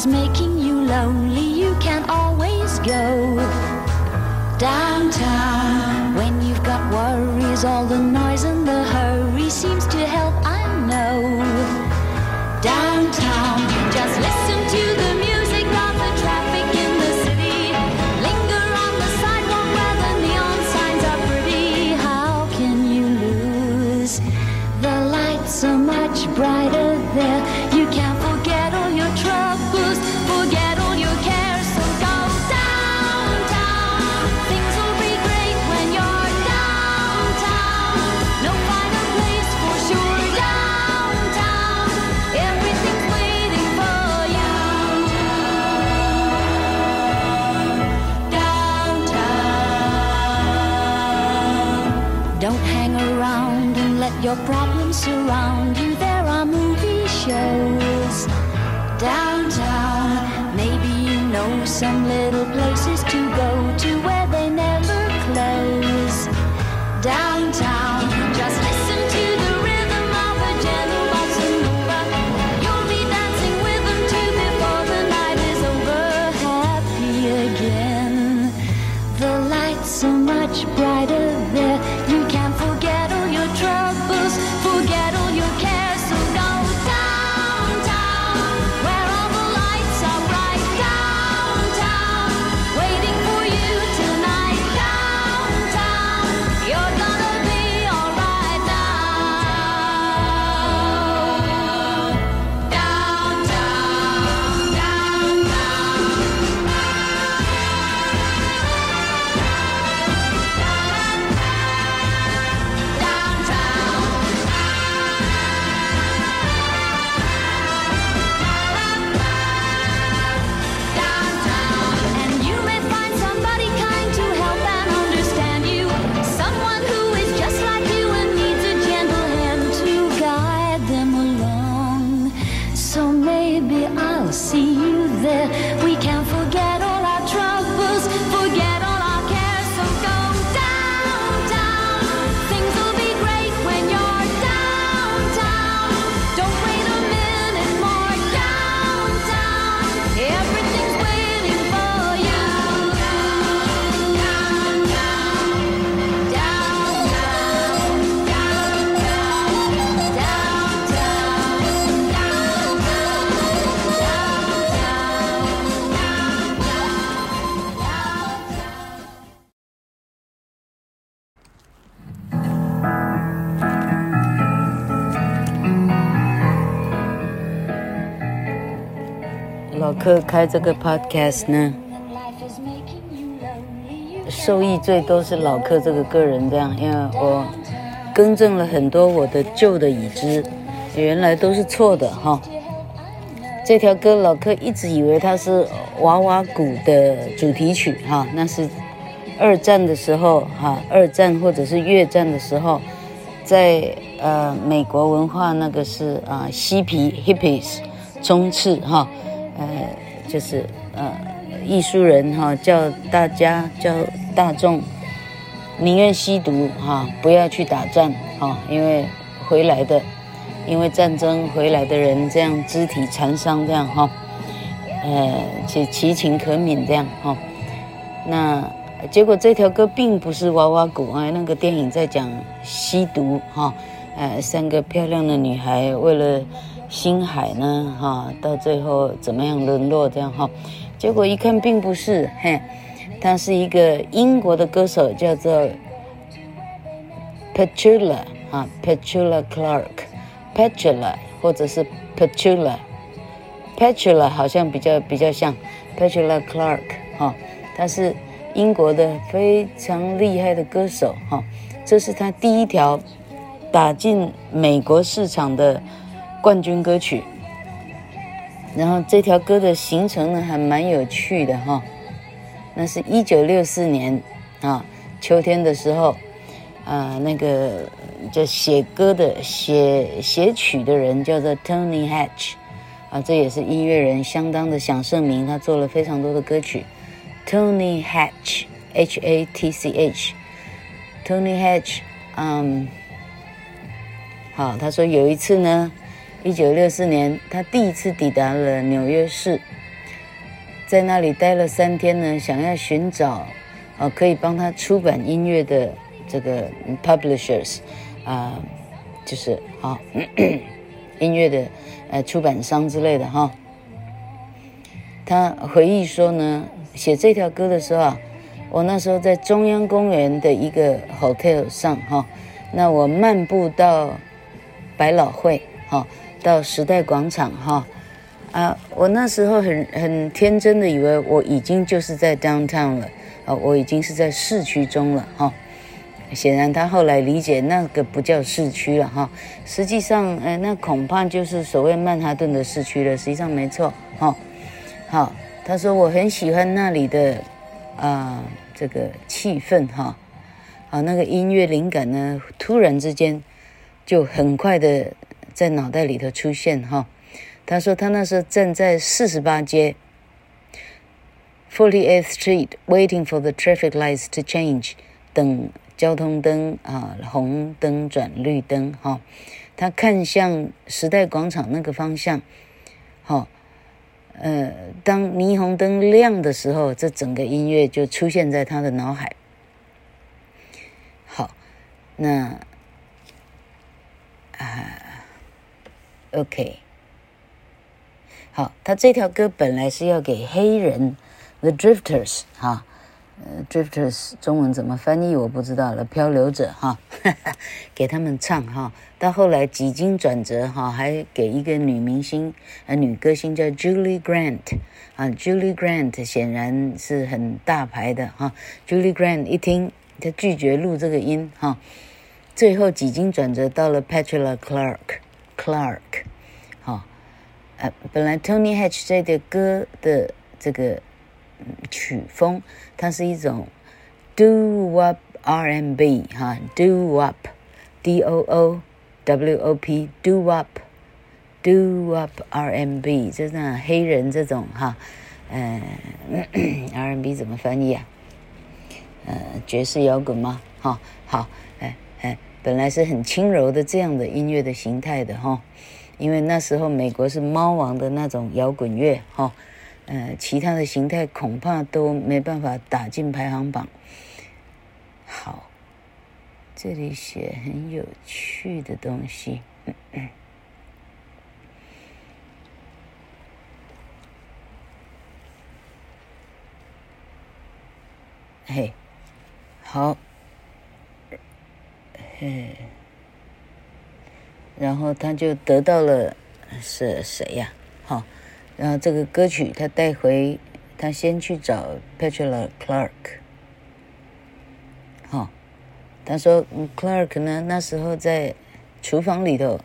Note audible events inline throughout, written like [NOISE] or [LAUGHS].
is making you lonely, you can always go downtown. When you've got worries, all the noise and the hurry seems to help, I know. Downtown, just listen to the music of the traffic in the city. Linger on the sidewalk where the neon signs are pretty. How can you lose? The lights are much brighter there. You can't forget your problems surround you. There are movie shows downtown. Maybe you know some little places 老柯开这个 podcast 呢，受益最多是老柯这个个人这样，因为我更正了很多我的旧的已知，原来都是错的哈。这条歌老柯一直以为它是娃娃谷的主题曲哈，那是二战的时候哈，二战或者是越战的时候，在呃美国文化那个是啊嬉皮 hippies 冲刺哈。呃，就是呃，艺术人哈，叫大家叫大众宁愿吸毒哈，不要去打仗哈，因为回来的，因为战争回来的人这样肢体残伤这样哈，呃，其其情可悯这样哈。那结果这条歌并不是娃娃谷啊，那个电影在讲吸毒哈，呃，三个漂亮的女孩为了。星海呢？哈，到最后怎么样沦落这样哈？结果一看并不是，嘿，他是一个英国的歌手，叫做 Petula 啊，Petula Clark，Petula 或者是 Petula，Petula 好像比较比较像 Petula Clark 哈，他是英国的非常厉害的歌手哈，这是他第一条打进美国市场的。冠军歌曲，然后这条歌的形成呢还蛮有趣的哈，那是一九六四年啊秋天的时候，啊那个就写歌的写写曲的人叫做 Tony Hatch，啊这也是音乐人相当的响盛名，他做了非常多的歌曲，Tony Hatch H A T C H，Tony Hatch，嗯，好，他说有一次呢。一九六四年，他第一次抵达了纽约市，在那里待了三天呢，想要寻找，呃，可以帮他出版音乐的这个 publishers，啊、就是啊、[CLEARS THROAT] 音乐的呃出版商之类的哈、他回忆说呢，写这条歌的时候啊，我那时候在中央公园的一个 hotel 上哈、那我漫步到百老汇哈、到时代广场哈。啊，我那时候很很天真的以为我已经就是在 downtown 了，啊，我已经是在市区中了哈。显然他后来理解那个不叫市区了哈，实际上，哎，那恐怕就是所谓曼哈顿的市区了。实际上没错哈。好，他说我很喜欢那里的啊这个气氛哈，啊那个音乐灵感呢，突然之间就很快的在脑袋里头出现哈。他说他那时候站在四十八街，Forty Eighth Street，waiting for the traffic lights to change，等交通灯啊红灯转绿灯哈、他看向时代广场那个方向，好、呃，当霓虹灯亮的时候，这整个音乐就出现在他的脑海。好，那啊，OK。好，他这条歌本来是要给黑人，The Drifters，哈，呃，Drifters 中文怎么翻译我不知道了，漂流者哈，哈，[LAUGHS] 给他们唱哈。到后来几经转折哈，还给一个女明星，呃，女歌星叫 Julie Grant，啊，Julie Grant 显然是很大牌的哈。Julie Grant 一听，他拒绝录这个音哈。最后几经转折，到了 Petula Clark Clark，Clark。呃，本来 Tony Hatch 这个歌的这个曲风，它是一种 doo wop R&B 哈，doo wop，D O O W O P，doo wop，doo wop R&B，就是那黑人这种哈，呃，R&B 怎么翻译啊？呃，爵士摇滚吗？哈，好，哎哎，本来是很轻柔的这样的音乐的形态的哈。因为那时候美国是猫王的那种摇滚乐，哈，呃，其他的形态恐怕都没办法打进排行榜。好，这里写很有趣的东西，嗯嗯，嘿，好，嘿。然后他就得到了是谁呀？好，然后这个歌曲他带回，他先去找 Petula Clark。好，他说 Clark 呢那时候在厨房里头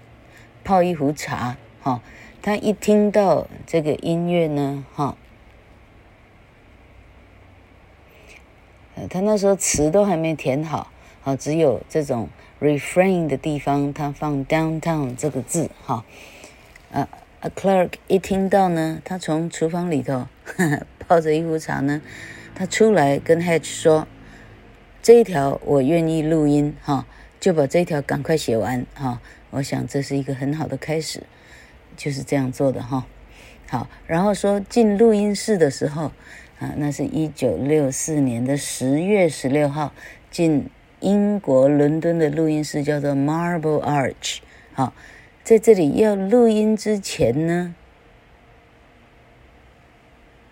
泡一壶茶。哈，他一听到这个音乐呢，哈，他那时候词都还没填好，好，只有这种。refrain 的地方，他放 downtown 这个字，哈，啊，a clerk 一听到呢，他从厨房里头呵呵 [LAUGHS] 泡着一壶茶呢，他出来跟 Hatch 说，这一条我愿意录音，哈，就把这一条赶快写完，哈，我想这是一个很好的开始，就是这样做的，哈，好，然后说进录音室的时候，啊，那是一九六四年的十月十六号进。英国伦敦的录音室叫做 Marble Arch，好，在这里要录音之前呢，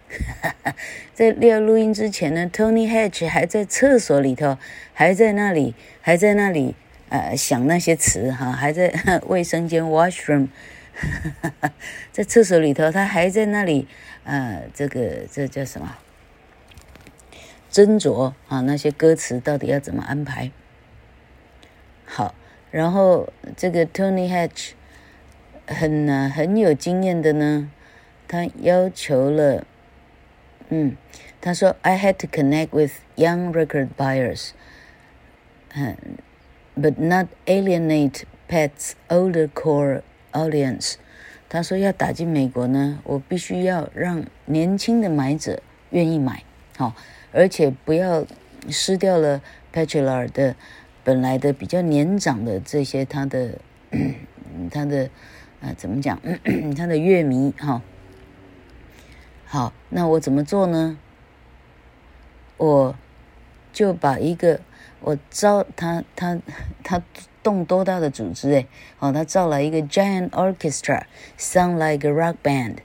[LAUGHS] 在要录音之前呢，Tony Hatch 还在厕所里头，还在那里，还在那里，呃，想那些词哈，还在 [LAUGHS] 卫生间 washroom，[LAUGHS] 在厕所里头，他还在那里，呃，这个这叫什么？斟酌啊，那些歌词到底要怎么安排？好，然后这个 Tony Hatch 很呢很有经验的呢，他要求了，嗯，他说 I had to connect with young record buyers，嗯，but not alienate Pat's older core audience。他说要打进美国呢，我必须要让年轻的买者愿意买，好。而且不要失掉了 Petula 的本来的比较年长的这些他的 [CLEARS THROAT] 他的啊怎么讲 [CLEARS THROAT] 他的乐迷哈好，那我怎么做呢？我就把一个我招他他他动多大的组织诶，好，他造了一个 giant orchestra，sound like a rock band。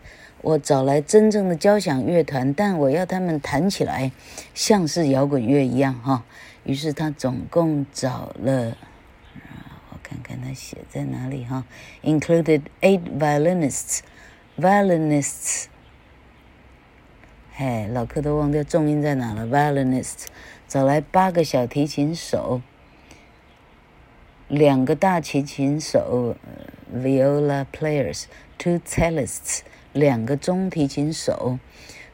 我找来真正的交响乐团，但我要他们弹起来像是摇滚乐一样哈。于是他总共找了，我看看他写在哪里哈，included eight violinists，violinists，哎，老柯都忘掉重音在哪了，violinists，找来八个小提琴手，两个大提琴手，viola players，two cellists。两个中提琴手，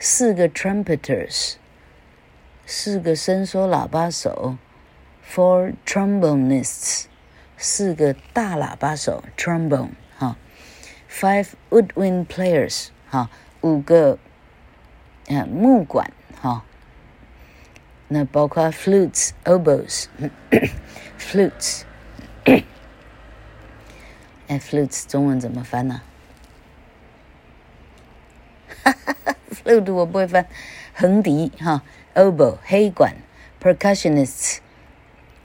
四个 trumpeters，四个伸缩喇叭手，four trombonists，四个大喇叭手，trombone 哈，five woodwind players 哈，五个呃木管哈，那包括 flutes，oboes，flutes，哎，flutes 中文怎么翻呢？，flute 我不会翻，横笛哈，oboe 黑管，percussionists，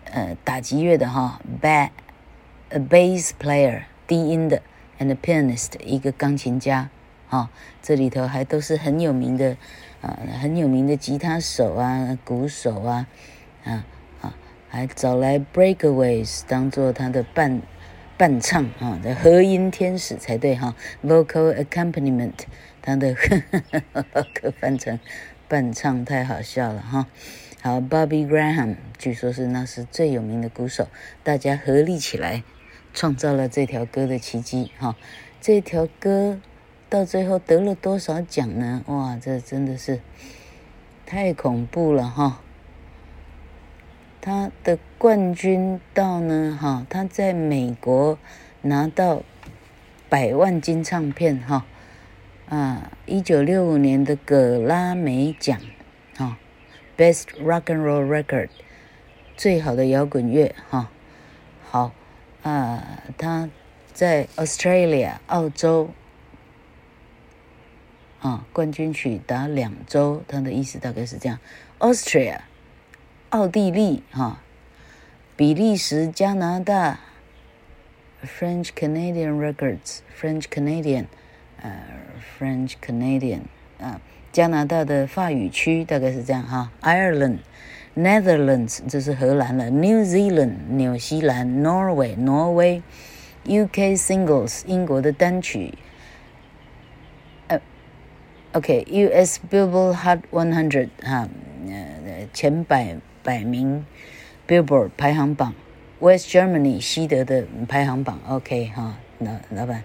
呃，打击乐的哈，ba，a bass player 低音的，and pianist 一个钢琴家，哈，这里头还都是很有名的，啊，很有名的吉他手啊，鼓手啊，啊啊，还找来 breakaways 当做他的伴伴唱啊，这和音天使才对哈，vocal accompaniment。他的呵呵呵翻成伴唱太好笑了哈，好，Bobby Graham，据说是那是最有名的鼓手，大家合力起来创造了这条歌的奇迹哈。这条歌到最后得了多少奖呢？哇，这真的是太恐怖了哈。他的冠军到呢哈，他在美国拿到百万金唱片哈。啊，一九六五年的葛拉美奖，哈、，Best Rock and Roll Record，最好的摇滚乐，哈、好，啊，他在 Australia 澳洲，啊，冠军曲达两周，他的意思大概是这样 Australia 奥地利，哈、哦，比利时、加拿大，French Canadian Records，French Canadian。呃、uh,，French Canadian 啊、uh,，加拿大的法语区大概是这样哈。Ireland，Netherlands 这是荷兰了。New Zealand 纽西兰，Norway 挪威，UK Singles 英国的单曲。呃、uh,，OK，US、okay, Billboard Hot 100哈，呃前百 百名 Billboard 排行榜。West Germany 西德的排行榜。OK 哈，老老板。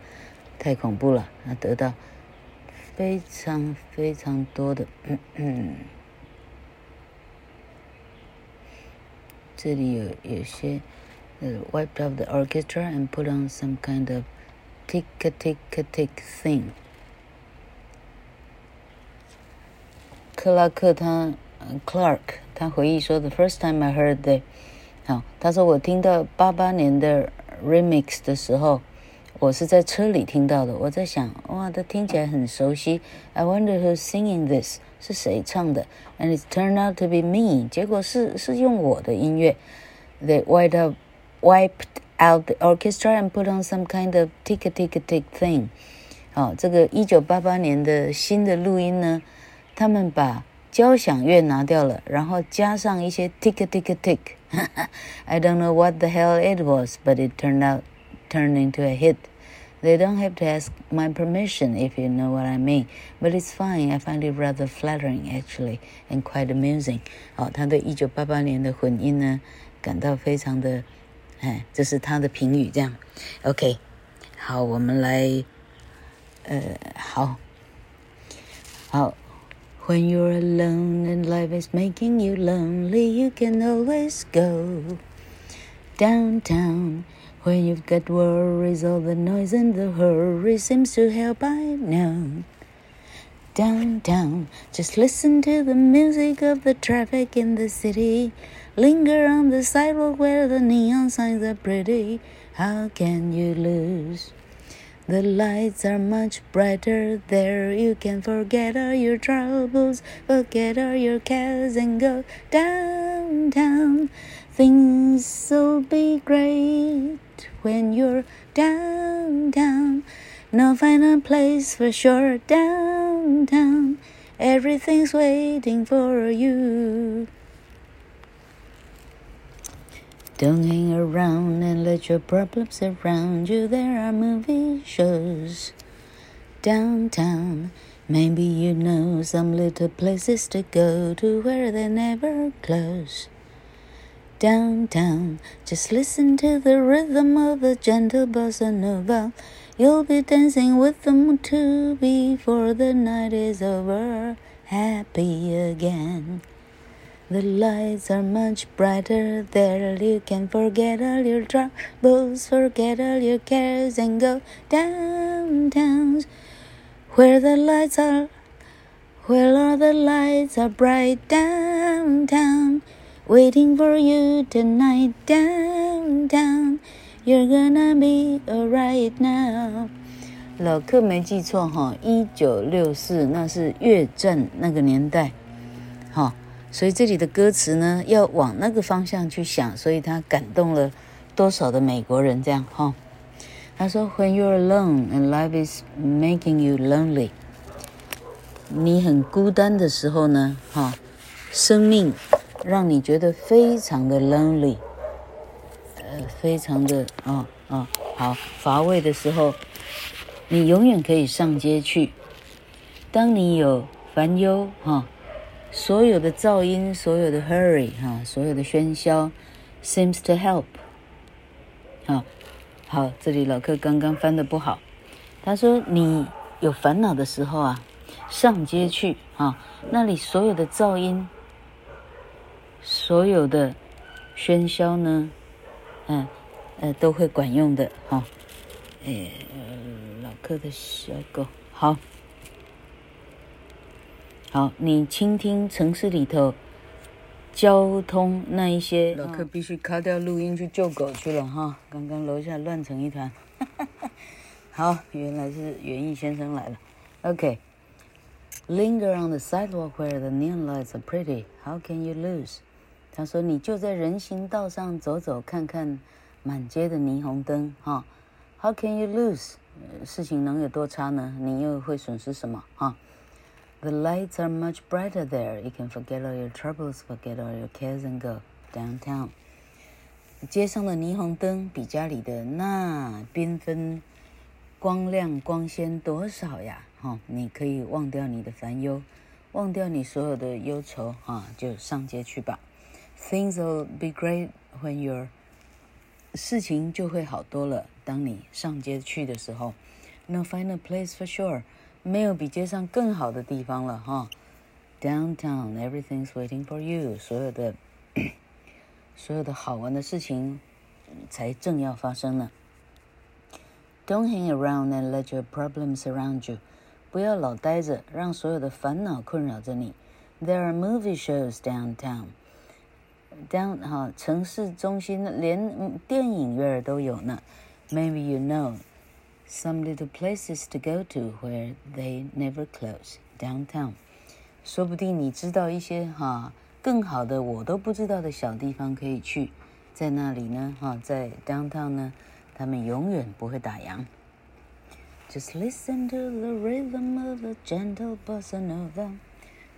太恐怖了，那得到非常非常多的，嗯嗯，这里有有些呃、，Wiped off the orchestra and put on some kind of tick a tick a tick thing。克拉克他、Clark 他回忆说，the first time I heard the，好，他说我听到八八年的 remix 的时候。我是在车里听到的，我在想，哇，它听起来很熟悉。I wonder who's singing this？是谁唱的？And it's turned out to be me。结果是是用我的音乐。They wiped out, wiped out the orchestra and put on some kind of tick tick tick thing。好，这个一九八八年的新的录音呢，他们把交响乐拿掉了，然后加上一些 tick tick tick。 I [LAUGHS] don't know what the hell it was, but it turned out. Turn into a hit. They don't have to ask my permission if you know what I mean. But it's fine. I find it rather flattering, actually, and quite amusing. 哦，他对一九八八年的混音呢，感到非常的，哎，这是他的评语。这样，OK，好，我们来，呃，好，好。 When you're alone and life is making you lonely, you can always go downtown. When you've got worries, all the noise and the hurry seems to help, I know. Down, down, just listen to the music of the traffic in the city. Linger on the sidewalk where the neon signs are pretty. How can you lose? The lights are much brighter there. You can forget all your troubles, forget all your cares, and go downtown. Things will be great when you're downtown. No final place for sure downtown. Everything's waiting for you. Don't hang around and let your problems surround you. There are movie shows downtown. Maybe you know some little places to go to where they never close. Downtown, just listen to the rhythm of a gentle bossa nova. You'll be dancing with them too before the night is over. Happy again. The lights are much brighter there. You can forget all your troubles, forget all your cares, and go downtown where the lights are. Where all the lights are bright downtown, waiting for you tonight downtown. You're gonna be alright now. 老客没记错哈，一九六四那是越战那个年代，哈。 所以这里的歌词呢，要往那个方向去想，所以他感动了多少的美国人这样哈、他说：“When you're alone and life is making you lonely，你很孤单的时候呢，哈、生命让你觉得非常的 lonely，呃，非常的啊啊、好乏味的时候，你永远可以上街去。当你有烦忧哈。”所有的噪音，所有的 hurry 哈，所有的喧嚣，seems to help。好，好，这里老客刚刚翻的不好。他说：“你有烦恼的时候啊，上街去啊，那里所有的噪音，所有的喧嚣呢，嗯，呃，都会管用的哈。哎，老客的小狗，好。”好，你倾听城市里头交通那一些，老客必须卡掉录音去救狗去了哈。刚刚楼下乱成一团，[LAUGHS] 好，原来是园艺先生来了。OK，linger、okay. on the sidewalk where the neon lights are pretty. How can you lose？他说你就在人行道上走走看看，满街的霓虹灯哈。How can you lose？事情能有多差呢？你又会损失什么哈 ？The lights are much brighter there. You can forget all your troubles, forget all your cares, and go downtown. 街上的霓虹灯比家里的那缤纷、光亮、光鲜多少呀？哈，你可以忘掉你的烦忧，忘掉你所有的忧愁，哈，就上街去吧。Things will be great when you're 事情就会好多了。当你上街去的时候，No find a place for sure. 没有比街上更好的地方了哈。Downtown, everything's waiting for you。所有的所有的好玩的事情才正要发生呢。Don't hang [COUGHS] around and let your problems surround you。不要老待着，让所有的烦恼困扰着你。There are movie shows downtown。down 哈，城市中心连电影院都有呢。Maybe you know。 Some little places to go to where they never close downtown。说不定你知道一些哈更好的我都不知道的小地方可以去，在那里呢哈，在 downtown 呢，他们永远不会打烊。Just listen to the rhythm of a gentle bossa nova。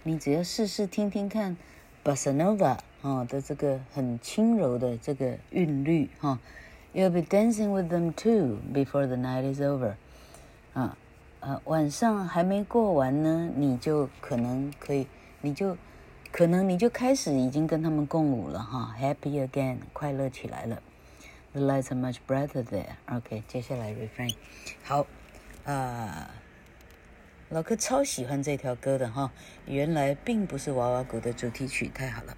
你只要试试听听看 bossa nova 啊的这个很轻柔的这个韵律哈。 You'll be dancing with them too before the night is over，啊，呃，晚上还没过完呢，你就可能可以，你就可能你就开始已经跟他们共舞了哈，Happy again，快乐起来了。The lights are much brighter there。OK，接下来 refrain，好，啊，老哥超喜欢这条歌的哈，原来并不是娃娃谷的主题曲，太好了。